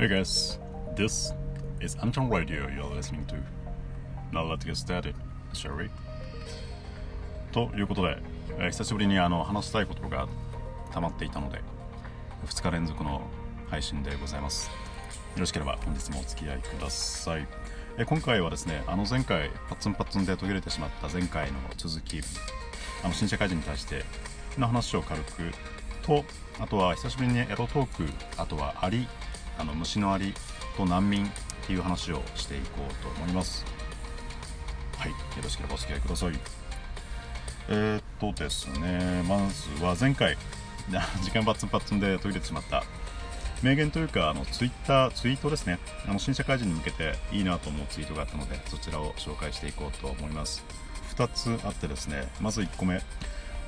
Hey guys, this is Anton Radio you're listening to. Now let's get started, shall we? ということで、えー久しぶりにあの話したいことが溜まっていたので、2日連続の配信でございます。よろしければ本日もお付き合いください。えー今回はですね、あの前回パッツンパッツンで途切れてしまった前回の続き、あの新社会人に対しての話を軽くと、あとは久しぶりにエロトーク、あとはアリ、あの虫のアリと難民っていう話をしていこうと思います。はい、よろしければお付き合いください。えー、っとですね、まずは前回、時間パッツンパッツンで途切れてしまった名言というか、あのツイッター、ツイートですね、あの新社会人に向けていいなと思うツイートがあったので、そちらを紹介していこうと思います。2つあってですね、まず1個目、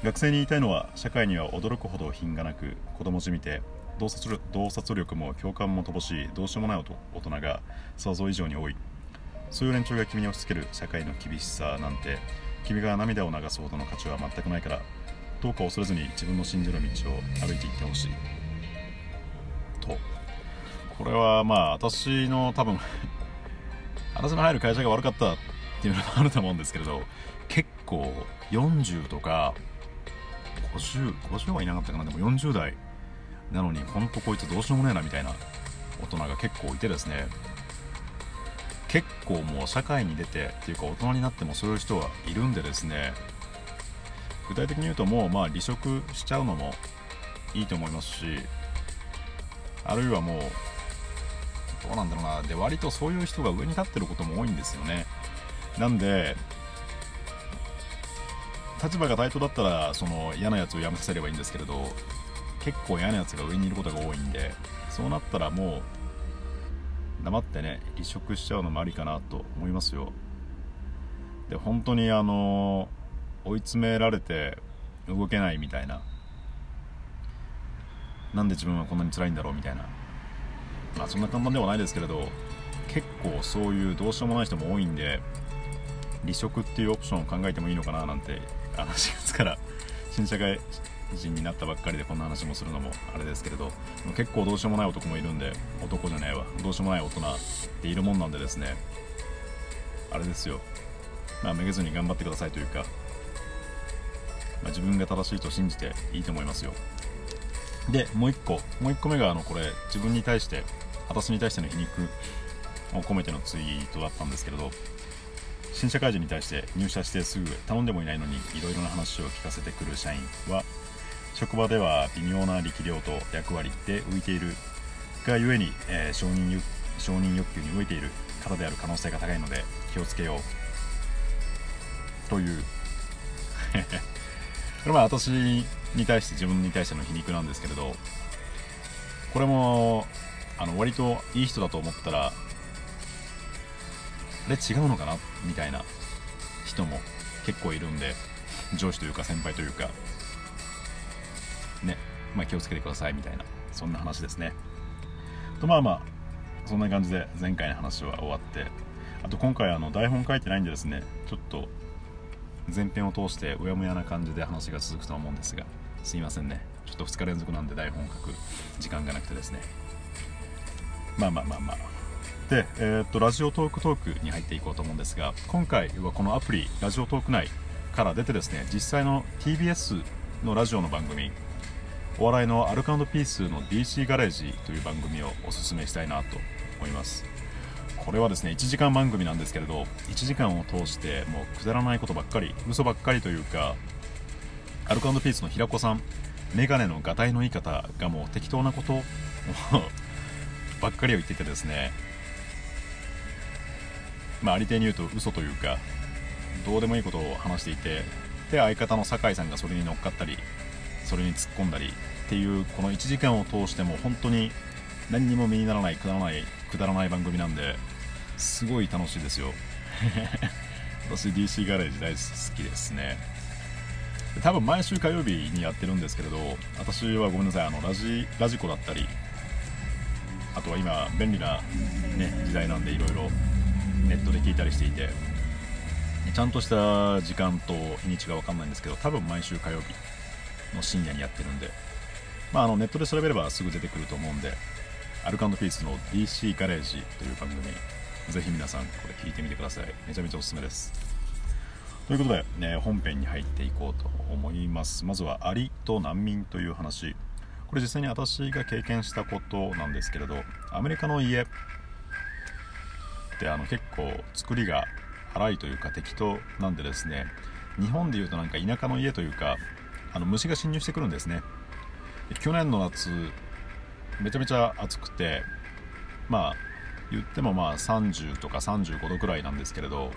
学生に言いたいのは、社会には驚くほど品がなく、子供じみて、洞察力洞察力も共感も乏しい、どうしようもない大人が想像以上に多い。そういう連中が君に押し付ける社会の厳しさなんて、君が涙を流すほどの価値は全くないから、どうか恐れずに自分の信じる道を歩いていってほしい。と。これはまあ、私の多分、私の入る会社が悪かったっていうのもあると思うんですけれど、結構40とか、50、50はいなかったかな、でも40代なのに、ほんとこいつどうしようもねえなみたいな大人が結構いてですね、結構もう社会に出てっていうか大人になってもそういう人はいるんでですね。具体的に言うともうまあ離職しちゃうのもいいと思いますしあるいはもうどうなんだろうな。で割とそういう人が上に立ってることも多いんですよね。なんで立場が対等だったらその嫌なやつを辞めさせればいいんですけれど結構嫌なやつが上にいることが多いんでそうなったらもう黙ってね離職しちゃうのもありかなと思いますよ。で本当にあの追い詰められて動けないみたいな。なんで自分はこんなに辛いんだろうみたいな。まあそんな簡単ではないですけれど結構そういうどうしようもない人も多いんで離職っていうオプションを考えてもいいのかななんてあの4月から 新社会人になったばっかりでこんな話もするのもあれですけれど結構どうしようもない男もいるんで男じゃないわ。どうしようもない大人っているもんなんでですね。あれですよ。まあめげずに頑張ってくださいというか、まあ、自分が正しいと信じていいと思いますよ。でもう一個もう一個目があのこれ自分に対して私に対しての皮肉 を込めてのツイートだったんですけれど新社会人に対して入社してすぐ頼んでもいないのにいろいろな話を聞かせてくる社員は職場では微妙な力量と役割で浮いているがゆえに、えー承認欲承認欲求に飢えている方である可能性が高いので気をつけようというこれは私に対して自分に対しての皮肉なんですけれどこれもあの割といい人だと思ったらあれ違うのかなみたいな人も結構いるんで上司というか先輩というかね、まあ、気をつけてくださいみたいなそんな話ですね。とまあまあそんな感じで前回の話は終わってあと今回あの台本書いてないんでですねちょっと前編を通してうやむやな感じで話が続くとは思うんですがすいませんね。ちょっと2日連続なんで台本書く時間がなくてですね。まあまあまあまあ。で、えーっとラジオトークトークに入っていこうと思うんですが今回はこのアプリラジオトーク内から出てですね実際の TBS のラジオの番組お笑いのアルカンドピースの DC ガレージという番組をおすすめしたいなと思います。これはですね1時間番組なんですけれど1時間を通してもうくだらないことばっかり嘘ばっかりというかアルカンドピースの平子さんメガネのがたいの言い方がもう適当なこと ばっかりを言っててですねまあありていに言うと嘘というかどうでもいいことを話していてで相方の酒井さんがそれに乗っかったりそれに突っ込んだりっていうこの1時間を通しても本当に何にも身にならないくだらないくだらない番組なんですごい楽しいですよ。私 DC ガレージ大好きですね。で多分毎週火曜日にやってるんですけれど私はごめんなさいあのラジラジコだったりあとは今便利な、ね、時代なんでいろいろネットで聞いたりしていてちゃんとした時間と日にちが分かんないんですけど多分毎週火曜日の深夜にやってるんで、まあ、あのネットで調べればすぐ出てくると思うんでアルカンドピースの DC ガレージという番組ぜひ皆さんこれ聞いてみてください。めちゃめちゃおすすめです。ということで、ね、本編に入っていこうと思います。まずはアリと難民という話。これ実際に私が経験したことなんですけれどアメリカの家ってあの結構作りが荒いというか適当なんでですね日本でいうとなんか田舎の家というかあの虫が侵入してくるんですね。去年の夏めちゃめちゃ暑くてまあ言ってもまあ30とか35度くらいなんですけれど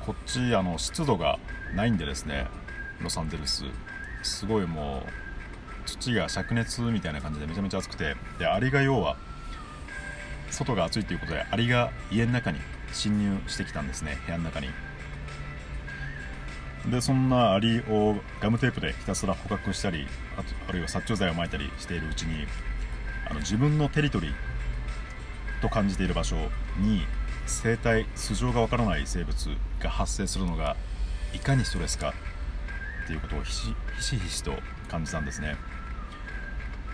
こっちあの湿度がないんでですねロサンゼルス。すごいもう土が灼熱みたいな感じでめちゃめちゃ暑くてでアリが要は外が暑いということでアリが家の中に侵入してきたんですね部屋の中に。でそんなアリをガムテープでひたすら捕獲したりあとあるいは殺虫剤をまいたりしているうちにあの自分のテリトリーと感じている場所に生態素性がわからない生物が発生するのがいかにストレスかっていうことをひしひしひしと感じたんですね。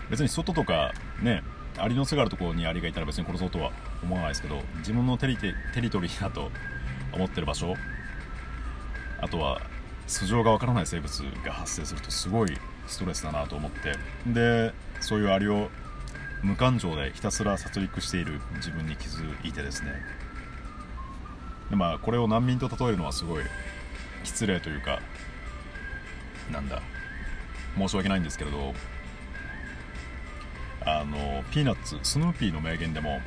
別に外とかねアリの巣があるところにアリがいたら別に殺そうとは思わないですけど自分のテリテリトリーだと思ってる場所あとは素性がわからない生物が発生するとすごいストレスだなと思って。でそういうアリを無感情でひたすら殺戮している自分に気づいてですね。でまあこれを難民と例えるのはすごい失礼というかなんだ申し訳ないんですけれどあのピーナッツスヌーピーの名言でも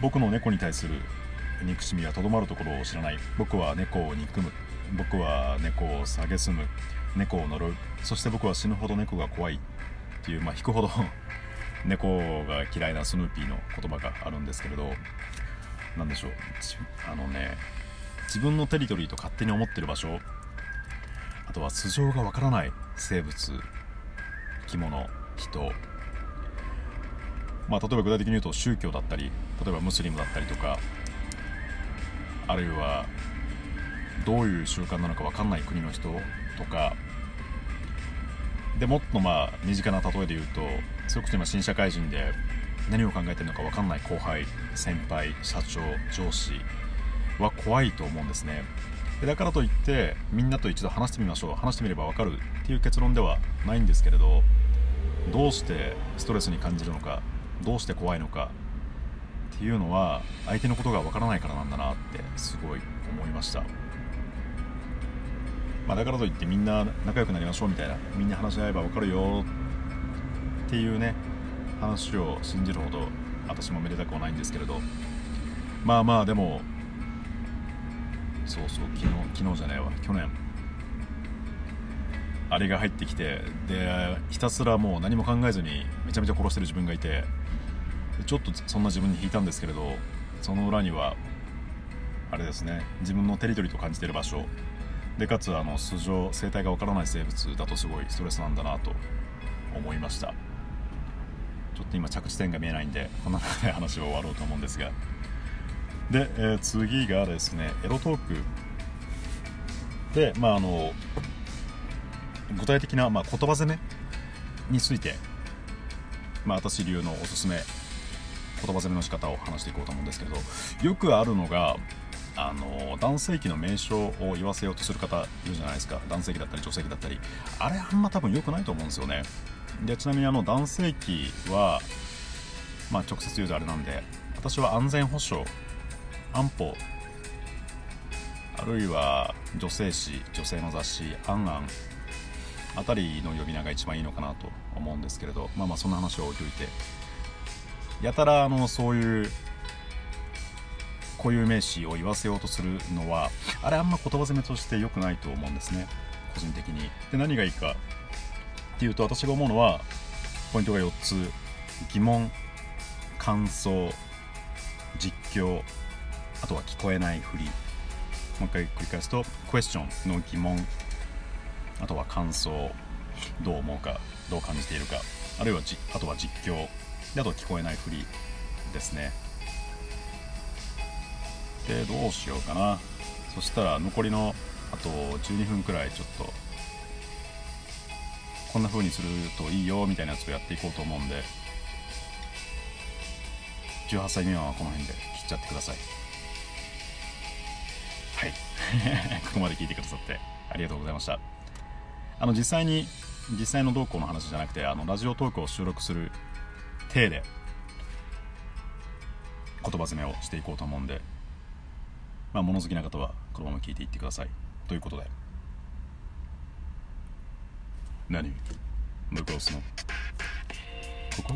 僕の猫に対する憎しみはとどまるところを知らない。僕は猫を憎む。僕は猫を蔑む猫を呪うそして僕は死ぬほど猫が怖いっていう、まあ、引くほど 猫が嫌いなスヌーピーの言葉があるんですけれど何でしょう。あのね自分のテリトリーと勝手に思ってる場所あとは素性がわからない生物生き物人。まあ、例えば具体的に言うと宗教だったり例えばムスリムだったりとかあるいはどういう習慣なのか分かんない国の人とか。でもっとまあ身近な例えで言うとそれこそ今新社会人で何を考えてるのか分かんない後輩先輩社長上司は怖いと思うんですね。だからといってみんなと一度話してみましょう話してみれば分かるっていう結論ではないんですけれどどうしてストレスに感じるのかどうして怖いのかっていうのは相手のことがわからないからなんだなってすごい思いました、まあ、だからといってみんな仲良くなりましょうみたいなみんな話し合えばわかるよっていうね話を信じるほど私もめでたくはないんですけれどまあまあでもそうそう昨日昨日じゃないわ去年。あれが入ってきてでひたすらもう何も考えずにめちゃめちゃ殺してる自分がいてちょっとそんな自分に引いたんですけれどその裏にはあれですね自分のテリトリーと感じている場所。でかつあの素性生態がわからない生物だとすごいストレスなんだなと思いました。ちょっと今着地点が見えないんでこんな中で話を終わろうと思うんですが。で、えー、次がですねエロトーク。でまああの具体的な、まあ、言葉攻めについて、まあ、私流のおすすめ言葉攻めの仕方を話していこうと思うんですけどよくあるのがあの男性器の名称を言わせようとする方いるじゃないですか。男性器だったり女性器だったり。あれあんま多分良くないと思うんですよね。でちなみにあの男性器はまあ直接言うとあれなんで私は安全保障安保あるいは女性誌女性の雑誌「アンアン」あたりの呼び名が一番いいのかなと思うんですけれどまあまあそんな話を置いといて。やたらあのそういう固有名詞を言わせようとするのはあれあんま言葉攻めとして良くないと思うんですね。個人的に。で何がいいかっていうと私が思うのはポイントが4つ。疑問感想実況あとは聞こえないふり。もう一回繰り返すとクエスチョンの疑問あとは感想どう思うかどう感じているかあるいはじあとは実況であと聞こえないふりですね。でどうしようかな。そしたら残りのあと12分くらいちょっとこんな風にするといいよみたいなやつをやっていこうと思うんで18歳未満はこの辺で切っちゃってください。はい。ここまで聞いてくださってありがとうございました。あの実際に実際の動向の話じゃなくてあのラジオトークを収録する体で言葉詰めをしていこうと思うんで、まあ、物好きな方はこのまま聞いていってください。ということで。何？どこ押すの？ここ？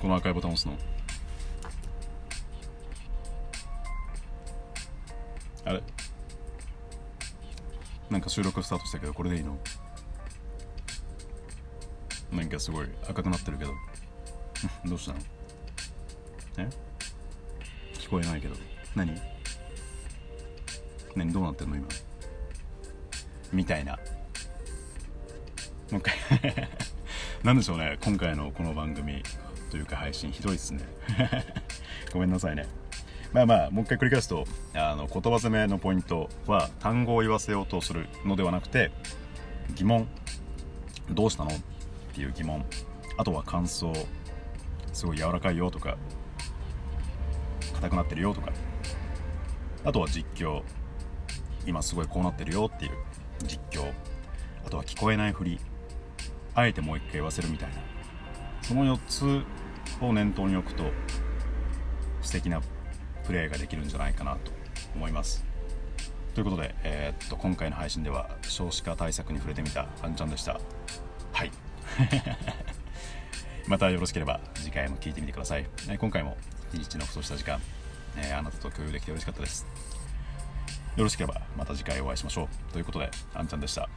この赤いボタン押すの？あれ？なんか収録スタートしたけどこれでいいの？なんかすごい赤くなってるけど。どうしたの？え？聞こえないけど。何？何どうなってんの今？みたいな。もう一回。なんでしょうね今回のこの番組。というか配信ひどいっすね。ごめんなさいね。まあまあもう一回繰り返すとあの言葉攻めのポイントは単語を言わせようとするのではなくて疑問。どうしたの？っていう疑問。あとは感想。すごい柔らかいよとか。硬くなってるよとか。あとは実況。今すごいこうなってるよっていう実況あとは聞こえないふりあえてもう一回言わせるみたいなその4つを念頭に置くと素敵なプレーができるんじゃないかなと思います。ということで、えー、っと今回の配信では少子化対策に触れてみたあんちゃんでした。はい。またよろしければ次回も聞いてみてください、え今回も一日のふとした時間、えー、あなたと共有できて嬉しかったです。よろしければまた次回お会いしましょう。ということであんちゃんでした。